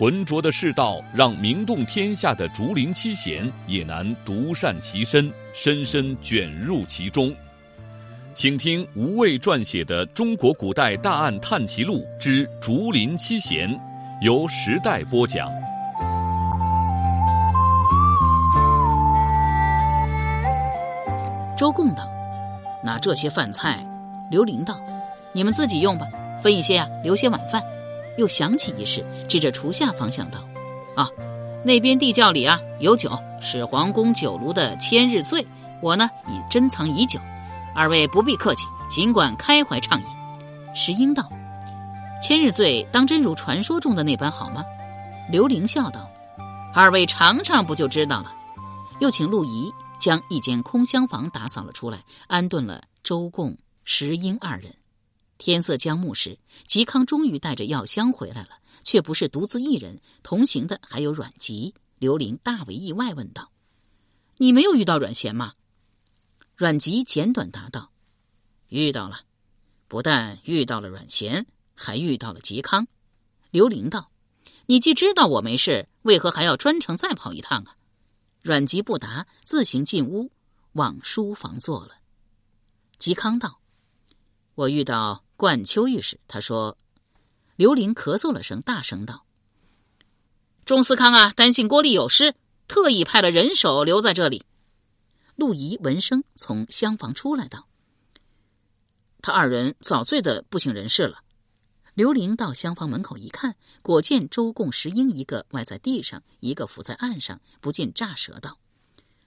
浑浊的世道，让名动天下的竹林七贤也难独善其身，深深卷入其中。请听吴畏撰写的《中国古代大案探奇录之竹林七贤》，由时代播讲。周贡道：“那这些饭菜。”刘伶道：“你们自己用吧，分一些呀，留些晚饭。”又想起一事，指着厨下方向道：“啊，那边地窖里啊有酒，是皇宫酒炉的千日醉。我呢已珍藏已久，二位不必客气，尽管开怀畅饮。”石英道：“千日醉当真如传说中的那般好吗？”刘伶笑道：“二位尝尝不就知道了。”又请陆仪将一间空厢房打扫了出来，安顿了周贡、石英二人。天色将暮时，嵇康终于带着药箱回来了，却不是独自一人，同行的还有阮籍。刘伶大为意外，问道：“你没有遇到阮咸吗？”阮籍简短答道：“遇到了，不但遇到了阮咸，还遇到了嵇康。”刘伶道：“你既知道我没事，为何还要专程再跑一趟啊？”阮籍不答，自行进屋往书房坐了。嵇康道：“我遇到。”冠秋御史他说：“刘伶咳嗽了声，大声道：‘钟思康啊，担心郭丽有失，特意派了人手留在这里。’”陆仪闻声从厢房出来道：“他二人早醉的不省人事了。”刘玲到厢房门口一看，果见周贡、石英一个歪在地上，一个伏在岸上，不禁炸舌道：“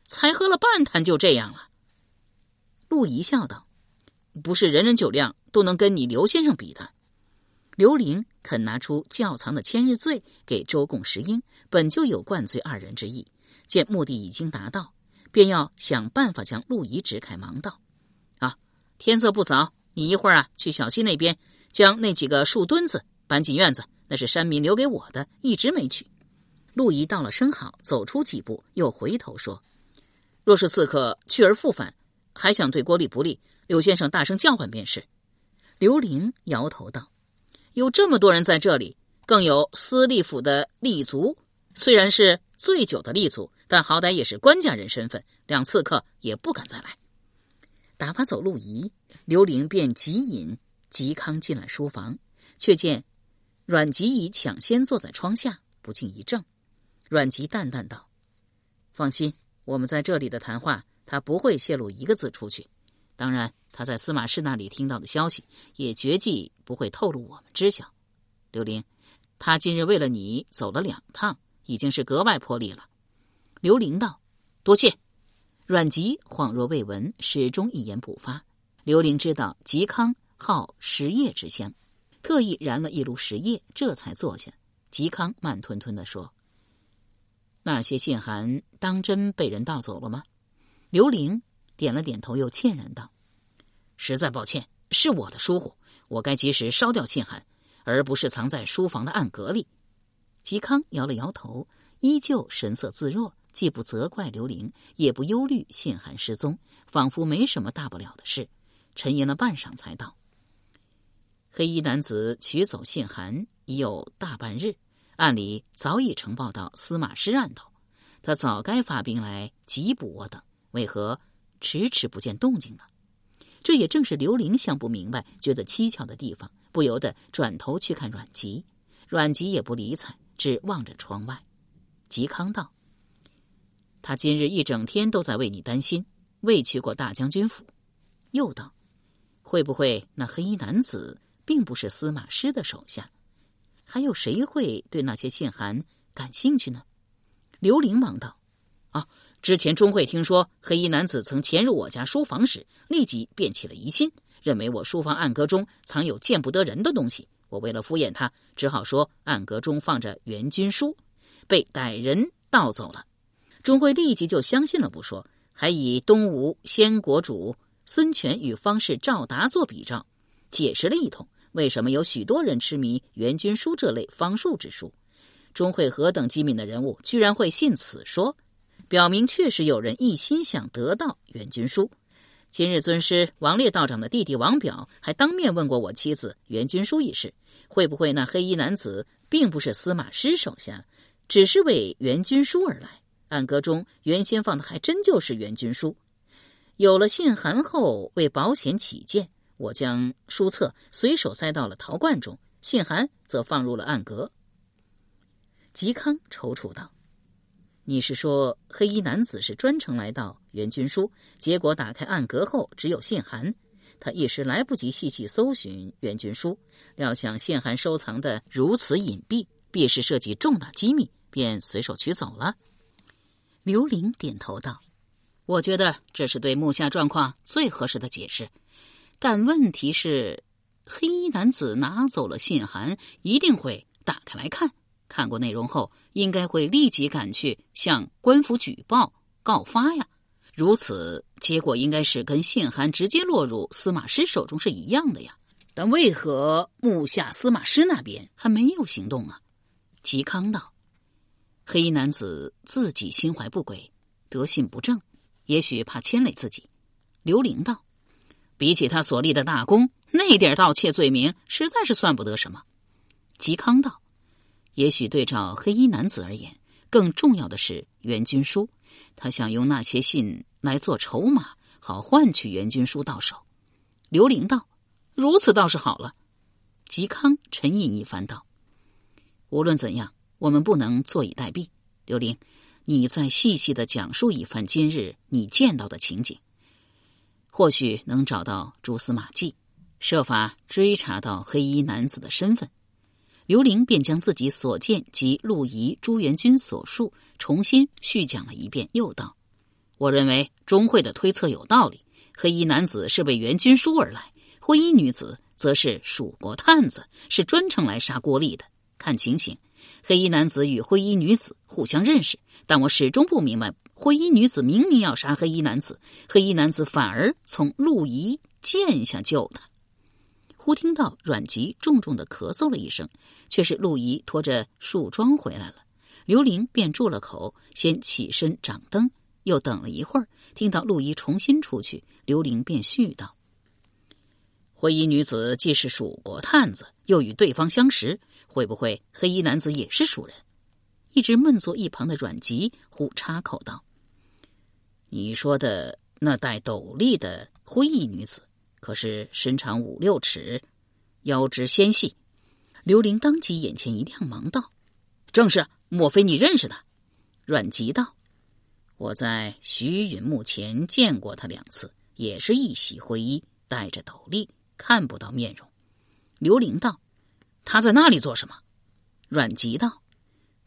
才喝了半坛就这样了。”陆仪笑道。不是人人酒量都能跟你刘先生比的。刘伶肯拿出窖藏的千日醉给周贡、石英，本就有灌醉二人之意。见目的已经达到，便要想办法将陆仪支开，忙道：“啊，天色不早，你一会儿啊去小溪那边，将那几个树墩子搬进院子，那是山民留给我的，一直没取。”陆仪道了声好，走出几步，又回头说：“若是刺客去而复返，还想对郭丽不利。”柳先生大声叫唤便是。刘伶摇头道：“有这么多人在这里，更有司隶府的立足，虽然是醉酒的立足，但好歹也是官家人身份，两刺客也不敢再来。”打发走陆仪，刘玲便急引嵇康进来书房，却见阮籍已抢先坐在窗下，不禁一怔。阮籍淡淡道：“放心，我们在这里的谈话，他不会泄露一个字出去。”当然，他在司马氏那里听到的消息，也绝计不会透露我们知晓。刘玲，他今日为了你走了两趟，已经是格外破例了。刘玲道：“多谢。”阮籍恍若未闻，始终一言不发。刘玲知道嵇康好食叶之香，特意燃了一炉食叶，这才坐下。嵇康慢吞吞的说：“那些信函当真被人盗走了吗？”刘玲。点了点头，又歉然道：“实在抱歉，是我的疏忽，我该及时烧掉信函，而不是藏在书房的暗格里。”嵇康摇了摇头，依旧神色自若，既不责怪刘伶，也不忧虑信函失踪，仿佛没什么大不了的事。沉吟了半晌，才道：“黑衣男子取走信函已有大半日，按理早已呈报到司马师案头，他早该发兵来缉捕我等，为何？”迟迟不见动静呢，这也正是刘玲想不明白、觉得蹊跷的地方，不由得转头去看阮籍。阮籍也不理睬，只望着窗外。嵇康道：“他今日一整天都在为你担心，未去过大将军府。”又道：“会不会那黑衣男子并不是司马师的手下？还有谁会对那些信函感兴趣呢？”刘玲忙道：“啊。”之前钟会听说黑衣男子曾潜入我家书房时，立即便起了疑心，认为我书房暗格中藏有见不得人的东西。我为了敷衍他，只好说暗格中放着援军书，被歹人盗走了。钟会立即就相信了不说，还以东吴先国主孙权与方士赵达做比照，解释了一通为什么有许多人痴迷袁军书这类方术之书。钟会何等机敏的人物，居然会信此说，表明确实有人一心想得到袁君书。今日尊师王烈道长的弟弟王表还当面问过我妻子袁君书一事，会不会那黑衣男子并不是司马师手下，只是为袁君书而来？暗格中原先放的还真就是袁君书。有了信函后，为保险起见，我将书册随手塞到了陶罐中，信函则放入了暗格。嵇康踌躇道：“你是说黑衣男子是专程来到袁军书，结果打开暗格后只有信函，他一时来不及细细搜寻袁军书，料想信函收藏的如此隐蔽，必是涉及重大机密，便随手取走了。”刘玲点头道：“我觉得这是对目下状况最合适的解释。但问题是，黑衣男子拿走了信函，一定会打开来看。看过内容后，应该会立即赶去向官府举报告发呀。如此结果，应该是跟信函直接落入司马师手中是一样的呀。但为何目下司马师那边还没有行动啊？”嵇康道。黑衣男子自己心怀不轨，德性不正，也许怕牵累自己。刘玲道：“比起他所立的大功，那点盗窃罪名实在是算不得什么。”嵇康道：“也许对照黑衣男子而言，更重要的是袁军书，他想用那些信来做筹码，好换取袁军书到手。”刘玲道：“如此倒是好了。”嵇康沉吟一番道：“无论怎样。”我们不能坐以待毙，刘玲，你再细细的讲述一番今日你见到的情景，或许能找到蛛丝马迹，设法追查到黑衣男子的身份。刘玲便将自己所见及陆仪、朱元军所述重新叙讲了一遍，又道：“我认为钟会的推测有道理，黑衣男子是为元军书而来，灰衣女子则是蜀国探子，是专程来杀郭丽的。看情形。”黑衣男子与灰衣女子互相认识，但我始终不明白，灰衣女子明明要杀黑衣男子，黑衣男子反而从陆仪剑下救他。忽听到阮籍重重的咳嗽了一声，却是陆仪拖着树桩回来了。刘玲便住了口，先起身掌灯，又等了一会儿，听到陆仪重新出去，刘玲便续道：“灰衣女子既是蜀国探子，又与对方相识。”会不会黑衣男子也是蜀人？一直闷坐一旁的阮籍忽插口道：“你说的那戴斗笠的灰衣女子，可是身长五六尺，腰肢纤细？”刘玲当即眼前一亮，忙道：“正是，莫非你认识他？”阮籍道：“我在徐允墓前见过他两次，也是一袭灰衣，戴着斗笠，看不到面容。”刘玲道。他在那里做什么？阮籍道：“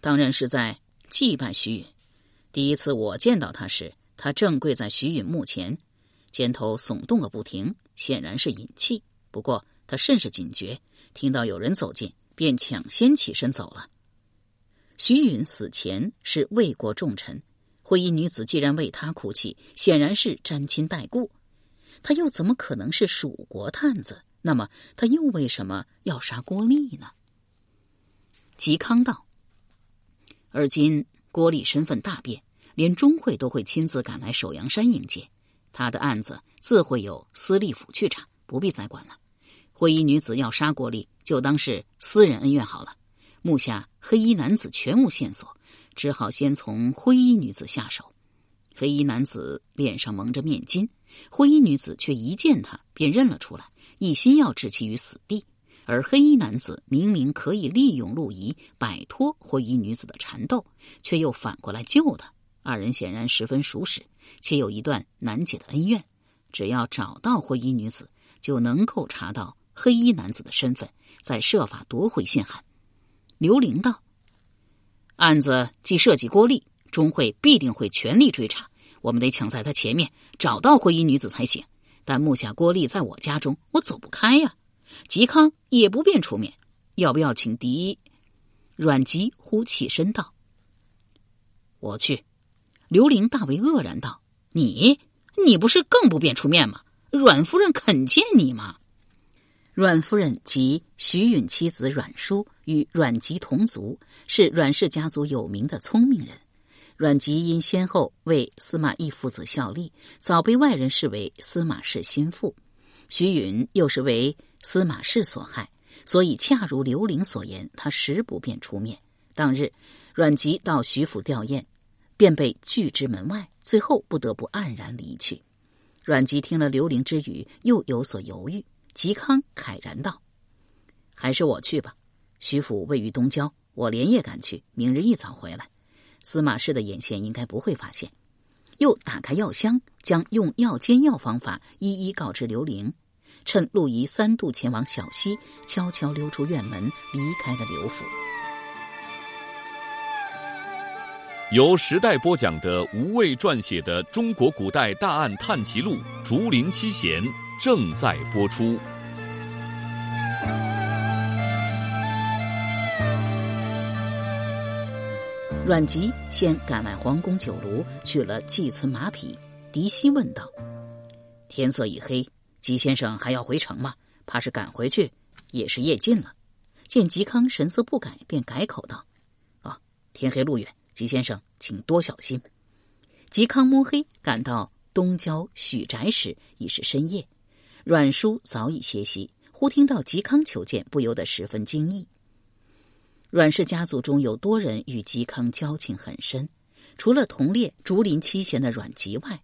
当然是在祭拜徐允。第一次我见到他时，他正跪在徐允墓前，肩头耸动个不停，显然是引气。不过他甚是警觉，听到有人走近，便抢先起身走了。徐允死前是魏国重臣，灰衣女子既然为他哭泣，显然是沾亲带故。他又怎么可能是蜀国探子？”那么他又为什么要杀郭丽呢？嵇康道：“而今郭丽身份大变，连钟会都会亲自赶来首阳山迎接，他的案子自会有司隶府去查，不必再管了。灰衣女子要杀郭丽，就当是私人恩怨好了。目下黑衣男子全无线索，只好先从灰衣女子下手。黑衣男子脸上蒙着面巾，灰衣女子却一见他便认了出来。”一心要置其于死地，而黑衣男子明明可以利用陆仪摆脱灰衣女子的缠斗，却又反过来救他。二人显然十分熟识，且有一段难解的恩怨。只要找到灰衣女子，就能够查到黑衣男子的身份，再设法夺回信函。刘玲道：“案子既涉及郭丽，钟会必定会全力追查，我们得抢在他前面，找到灰衣女子才行。”但目下郭丽在我家中，我走不开呀。嵇康也不便出面，要不要请敌？阮籍忽起身道：“我去。”刘玲大为愕然道：“你，你不是更不便出面吗？阮夫人肯见你吗？阮夫人及徐允妻子阮叔与阮籍同族，是阮氏家族有名的聪明人。阮籍因先后为司马懿父子效力，早被外人视为司马氏心腹。徐允又是为司马氏所害，所以恰如刘玲所言，他实不便出面。当日，阮籍到徐府吊唁，便被拒之门外，最后不得不黯然离去。阮籍听了刘伶之语，又有所犹豫。嵇康慨然道：“还是我去吧。徐府位于东郊，我连夜赶去，明日一早回来。司马氏的眼线应该不会发现。”又打开药箱，将用药煎药方法一一告知刘伶。趁陆仪三度前往小溪，悄悄溜出院门，离开了刘府。由时代播讲的吴畏撰写的《中国古代大案探奇录·竹林七贤》正在播出。阮籍先赶来皇宫酒楼，取了寄存马匹。狄希问道：“天色已黑，吉先生还要回城吗？怕是赶回去也是夜尽了。”见嵇康神色不改，便改口道：“啊，天黑路远。”吉先生，请多小心。嵇康摸黑赶到东郊许宅时，已是深夜。阮叔早已歇息，忽听到嵇康求见，不由得十分惊异。阮氏家族中有多人与嵇康交情很深，除了同列竹林七贤的阮籍外，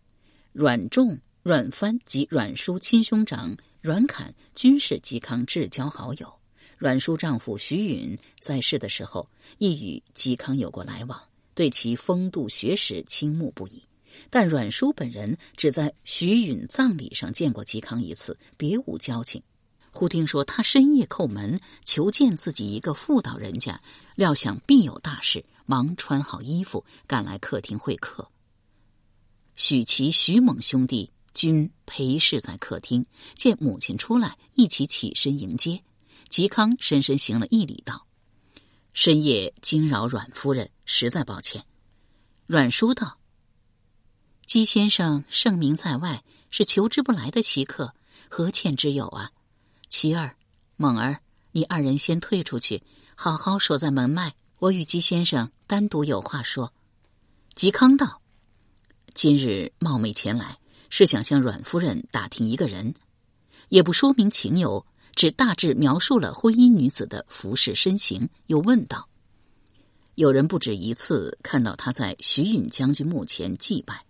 阮仲、阮帆及阮叔亲兄长阮侃均是嵇康至交好友。阮叔丈夫徐允在世的时候，亦与嵇康有过来往。对其风度学识倾慕不已，但阮叔本人只在徐允葬礼上见过嵇康一次，别无交情。忽听说他深夜叩门求见自己一个妇道人家，料想必有大事，忙穿好衣服赶来客厅会客。许其、徐猛兄弟均陪侍在客厅，见母亲出来，一起起身迎接。嵇康深深行了一礼，道。深夜惊扰阮夫人，实在抱歉。阮叔道：“姬先生盛名在外，是求之不来的稀客，何欠之有啊？”琪儿、猛儿，你二人先退出去，好好守在门外，我与姬先生单独有话说。嵇康道：“今日冒昧前来，是想向阮夫人打听一个人，也不说明情由。”只大致描述了婚姻女子的服饰身形，又问道：“有人不止一次看到她在徐允将军墓前祭拜，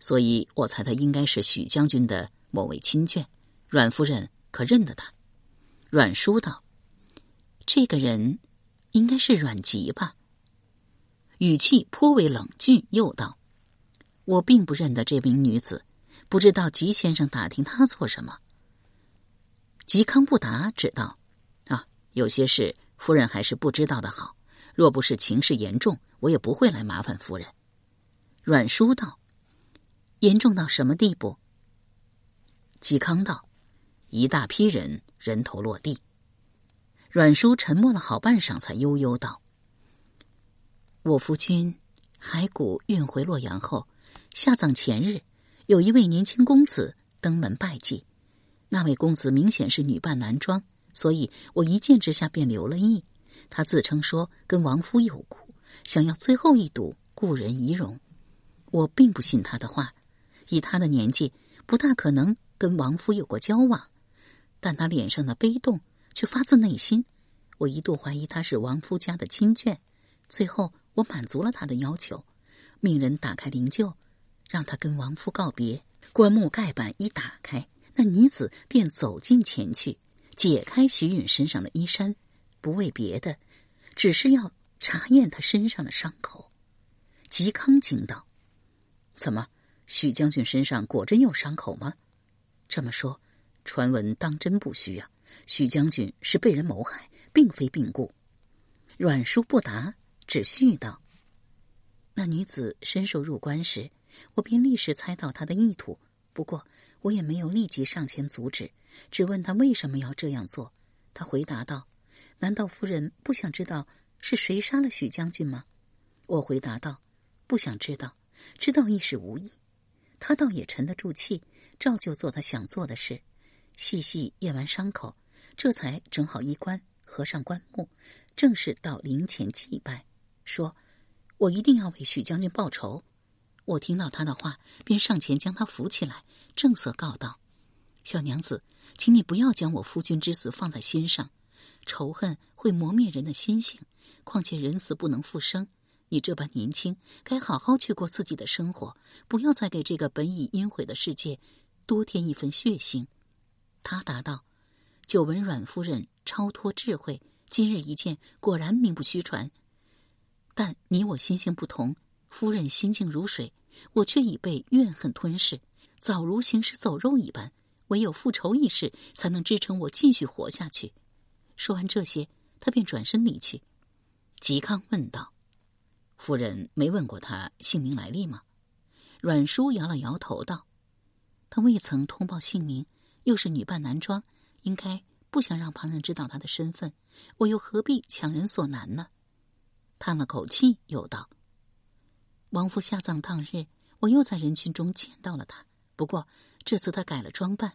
所以我猜她应该是许将军的某位亲眷。阮夫人可认得他？”阮叔道：“这个人应该是阮籍吧？”语气颇为冷峻，又道：“我并不认得这名女子，不知道吉先生打听她做什么。”嵇康不答，只道：“啊，有些事夫人还是不知道的好。若不是情势严重，我也不会来麻烦夫人。”阮叔道：“严重到什么地步？”嵇康道：“一大批人人头落地。”阮叔沉默了好半晌，才悠悠道：“我夫君骸骨运回洛阳后，下葬前日，有一位年轻公子登门拜祭。”那位公子明显是女扮男装，所以我一见之下便留了意。他自称说跟王夫有故，想要最后一睹故人遗容。我并不信他的话，以他的年纪，不大可能跟王夫有过交往。但他脸上的悲动却发自内心，我一度怀疑他是王夫家的亲眷。最后，我满足了他的要求，命人打开灵柩，让他跟王夫告别。棺木盖板一打开。那女子便走近前去，解开徐允身上的衣衫，不为别的，只是要查验他身上的伤口。嵇康惊道：“怎么，许将军身上果真有伤口吗？”这么说，传闻当真不虚啊！许将军是被人谋害，并非病故。阮叔不答，只絮道：“那女子身受入关时，我便立时猜到她的意图。不过。”我也没有立即上前阻止，只问他为什么要这样做。他回答道：“难道夫人不想知道是谁杀了许将军吗？”我回答道：“不想知道，知道亦是无益。”他倒也沉得住气，照旧做他想做的事，细细验完伤口，这才整好衣冠，合上棺木，正式到灵前祭拜，说：“我一定要为许将军报仇。”我听到他的话，便上前将他扶起来，正色告道：“小娘子，请你不要将我夫君之死放在心上，仇恨会磨灭人的心性。况且人死不能复生，你这般年轻，该好好去过自己的生活，不要再给这个本已阴毁的世界多添一份血腥。”他答道：“久闻阮夫人超脱智慧，今日一见，果然名不虚传。但你我心性不同。”夫人心静如水，我却已被怨恨吞噬，早如行尸走肉一般。唯有复仇一事，才能支撑我继续活下去。说完这些，他便转身离去。嵇康问道：“夫人没问过他姓名来历吗？”阮叔摇了摇头道：“他未曾通报姓名，又是女扮男装，应该不想让旁人知道他的身份。我又何必强人所难呢？”叹了口气，又道。王夫下葬当日，我又在人群中见到了他。不过这次他改了装扮，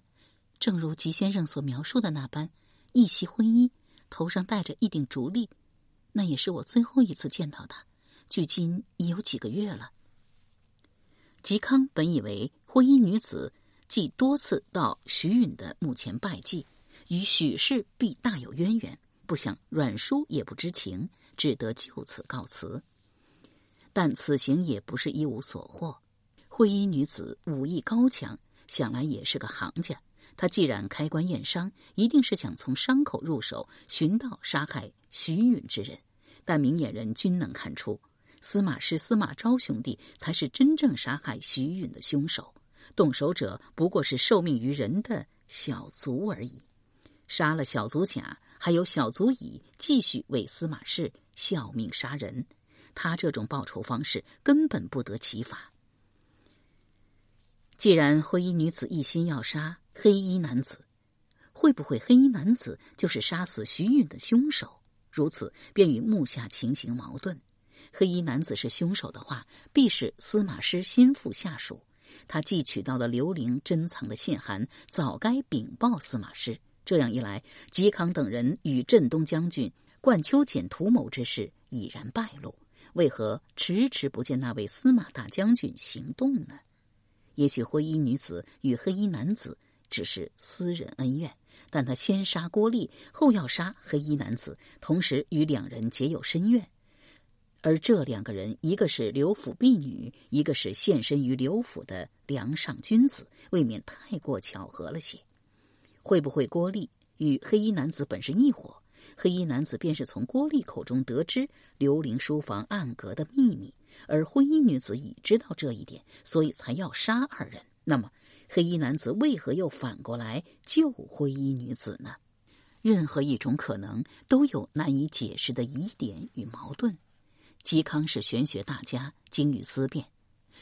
正如吉先生所描述的那般，一袭婚衣，头上戴着一顶竹笠。那也是我最后一次见到他，距今已有几个月了。嵇康本以为婚衣女子既多次到许允的墓前拜祭，与许氏必大有渊源，不想阮叔也不知情，只得就此告辞。但此行也不是一无所获。灰衣女子武艺高强，想来也是个行家。她既然开棺验伤，一定是想从伤口入手，寻到杀害徐允之人。但明眼人均能看出，司马师、司马昭兄弟才是真正杀害徐允的凶手。动手者不过是受命于人的小卒而已。杀了小卒甲，还有小卒乙继续为司马氏效命杀人。他这种报仇方式根本不得其法。既然灰衣女子一心要杀黑衣男子，会不会黑衣男子就是杀死徐允的凶手？如此便与目下情形矛盾。黑衣男子是凶手的话，必是司马师心腹下属。他既取到了刘玲珍藏的信函，早该禀报司马师。这样一来，嵇康等人与镇东将军冠秋俭图谋之事已然败露。为何迟迟不见那位司马大将军行动呢？也许灰衣女子与黑衣男子只是私人恩怨，但他先杀郭丽，后要杀黑衣男子，同时与两人结有深怨。而这两个人，一个是刘府婢女，一个是现身于刘府的梁上君子，未免太过巧合了些。会不会郭丽与黑衣男子本是一伙？黑衣男子便是从郭丽口中得知刘玲书房暗格的秘密，而灰衣女子已知道这一点，所以才要杀二人。那么，黑衣男子为何又反过来救灰衣女子呢？任何一种可能都有难以解释的疑点与矛盾。嵇康是玄学大家，精于思辨，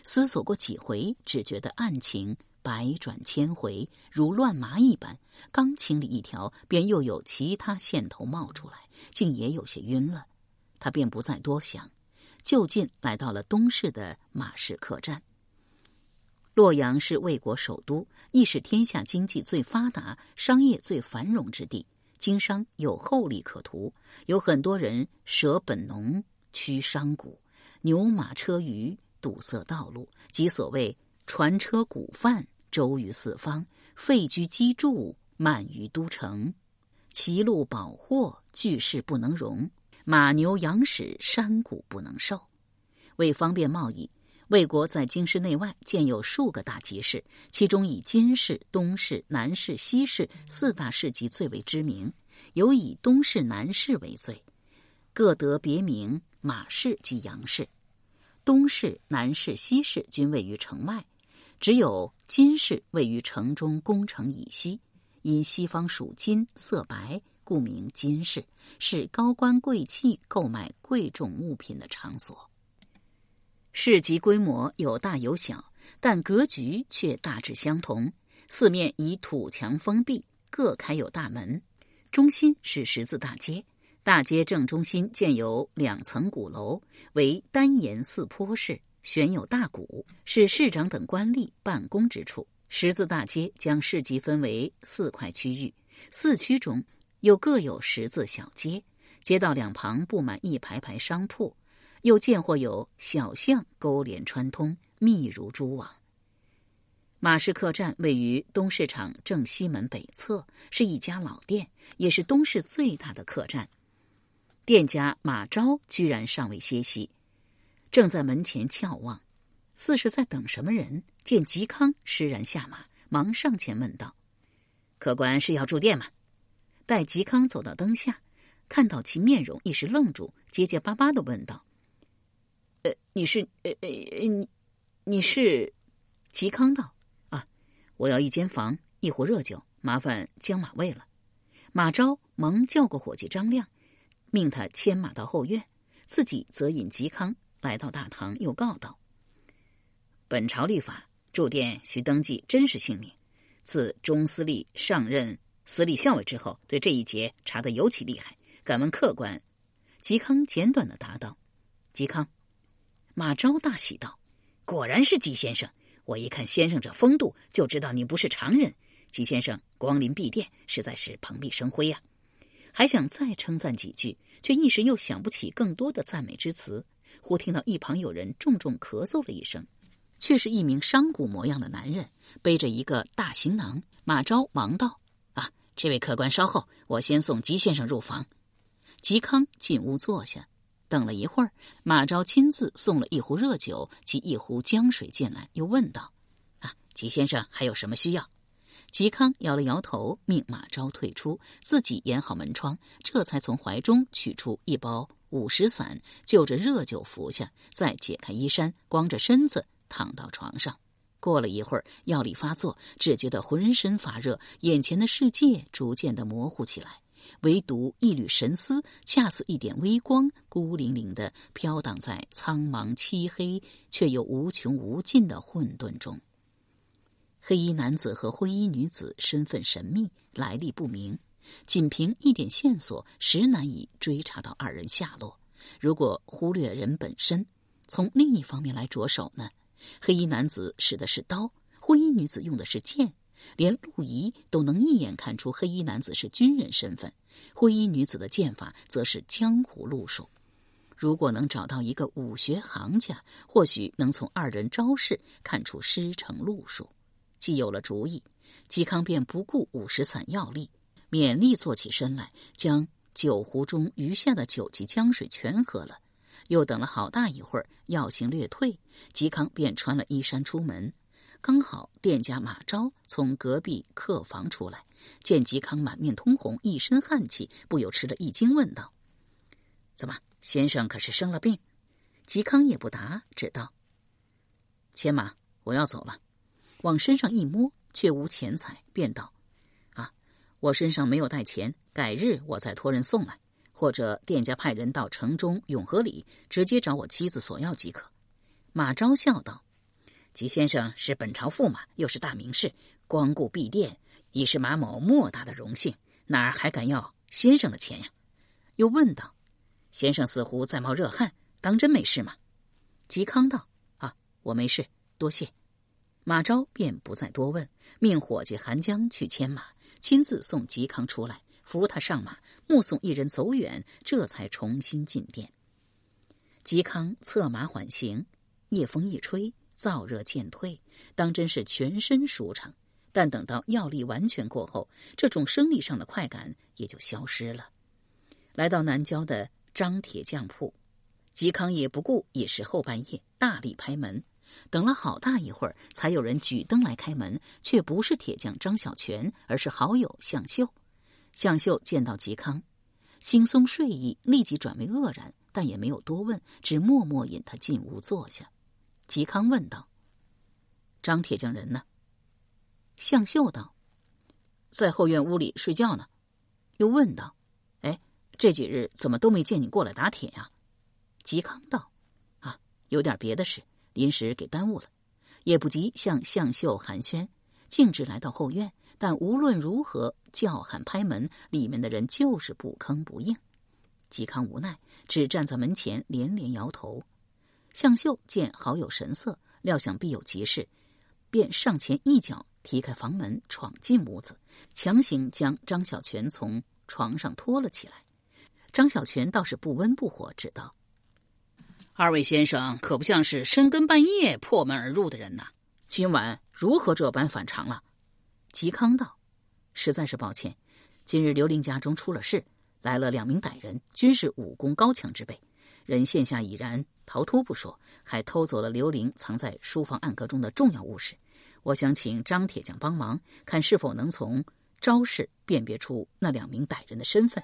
思索过几回，只觉得案情。百转千回，如乱麻一般。刚清理一条，便又有其他线头冒出来，竟也有些晕了。他便不再多想，就近来到了东市的马市客栈。洛阳是魏国首都，亦是天下经济最发达、商业最繁荣之地，经商有厚利可图。有很多人舍本农，驱商贾，牛马车舆堵塞道路，即所谓船车古贩。周于四方，废居积筑，漫于都城，歧路宝货，巨室不能容；马牛羊豕，山谷不能受。为方便贸易，魏国在京师内外建有数个大集市，其中以金市、东市、南市、西市四大市集最为知名，尤以东市、南市为最，各得别名马市及羊市。东市、南市、西市均位于城外。只有金市位于城中宫城以西，因西方属金，色白，故名金市，是高官贵戚购买贵重物品的场所。市集规模有大有小，但格局却大致相同。四面以土墙封闭，各开有大门。中心是十字大街，大街正中心建有两层鼓楼，为单檐四坡式。悬有大鼓，是市长等官吏办公之处。十字大街将市集分为四块区域，四区中又各有十字小街，街道两旁布满一排排商铺，又见或有小巷勾连穿通，密如蛛网。马市客栈位于东市场正西门北侧，是一家老店，也是东市最大的客栈。店家马昭居然尚未歇息，正在门前眺望。似是在等什么人，见吉康施然下马，忙上前问道：“客官是要住店吗？”待吉康走到灯下，看到其面容，一时愣住，结结巴巴的问道：“呃，你是……呃呃，你你是？”吉康道：“啊，我要一间房，一壶热酒，麻烦将马喂了。”马昭忙叫过伙计张亮，命他牵马到后院，自己则引吉康来到大堂，又告道。本朝律法，住店需登记真实姓名。自中司隶上任司隶校尉之后，对这一节查得尤其厉害。敢问客官？嵇康简短的答道：“嵇康。”马昭大喜道：“果然是嵇先生！我一看先生这风度，就知道你不是常人。嵇先生光临敝店，实在是蓬荜生辉呀！”还想再称赞几句，却一时又想不起更多的赞美之词。忽听到一旁有人重重咳嗽了一声。却是一名商贾模样的男人，背着一个大行囊。马昭忙道：“啊，这位客官稍后，我先送吉先生入房。”吉康进屋坐下，等了一会儿，马昭亲自送了一壶热酒及一壶姜水进来，又问道：“啊，吉先生还有什么需要？”吉康摇了摇头，命马昭退出，自己掩好门窗，这才从怀中取出一包五石散，就着热酒服下，再解开衣衫，光着身子。躺到床上，过了一会儿，药力发作，只觉得浑身发热，眼前的世界逐渐的模糊起来，唯独一缕神思，恰似一点微光，孤零零的飘荡在苍茫漆黑却又无穷无尽的混沌中。黑衣男子和灰衣女子身份神秘，来历不明，仅凭一点线索，实难以追查到二人下落。如果忽略人本身，从另一方面来着手呢？黑衣男子使的是刀，灰衣女子用的是剑，连陆仪都能一眼看出黑衣男子是军人身份，灰衣女子的剑法则是江湖路数。如果能找到一个武学行家，或许能从二人招式看出师承路数。既有了主意，嵇康便不顾五十散药力，勉力坐起身来，将酒壶中余下的酒及姜水全喝了。又等了好大一会儿，药性略退，嵇康便穿了衣衫出门。刚好店家马昭从隔壁客房出来，见嵇康满面通红，一身汗气，不由吃了一惊，问道：“怎么，先生可是生了病？”嵇康也不答，只道：“牵马，我要走了。”往身上一摸，却无钱财，便道：“，我身上没有带钱，改日我再托人送来。”或者店家派人到城中永和里，直接找我妻子索要即可。马昭笑道：“吉先生是本朝驸马，又是大名士，光顾敝店已是马某莫大的荣幸，哪儿还敢要先生的钱呀？”又问道：“先生似乎在冒热汗，当真没事吗？”嵇康道：“啊，我没事，多谢。”马昭便不再多问，命伙计韩江去牵马，亲自送嵇康出来。扶他上马，目送一人走远，这才重新进殿。嵇康策马缓行，夜风一吹，燥热渐退，当真是全身舒畅。但等到药力完全过后，这种生理上的快感也就消失了。来到南郊的张铁匠铺，嵇康也不顾已是后半夜，大力拍门。等了好大一会儿，才有人举灯来开门，却不是铁匠张小泉，而是好友向秀。向秀见到嵇康，惺忪睡意立即转为愕然，但也没有多问，只默默引他进屋坐下。嵇康问道：“张铁匠人呢？”向秀道：“在后院屋里睡觉呢。”又问道：“哎，这几日怎么都没见你过来打铁呀？”嵇康道：“啊，有点别的事，临时给耽误了，也不急向向秀寒暄，径直来到后院。”但无论如何叫喊拍门，里面的人就是不吭不应。嵇康无奈，只站在门前连连摇头。向秀见好友神色，料想必有急事，便上前一脚踢开房门，闯进屋子，强行将张小泉从床上拖了起来。张小泉倒是不温不火，只道：“二位先生可不像是深更半夜破门而入的人呐，今晚如何这般反常了？”嵇康道：“实在是抱歉，今日刘玲家中出了事，来了两名歹人，均是武功高强之辈。人现下已然逃脱不说，还偷走了刘玲藏在书房暗格中的重要物事。我想请张铁匠帮忙，看是否能从招式辨别出那两名歹人的身份。”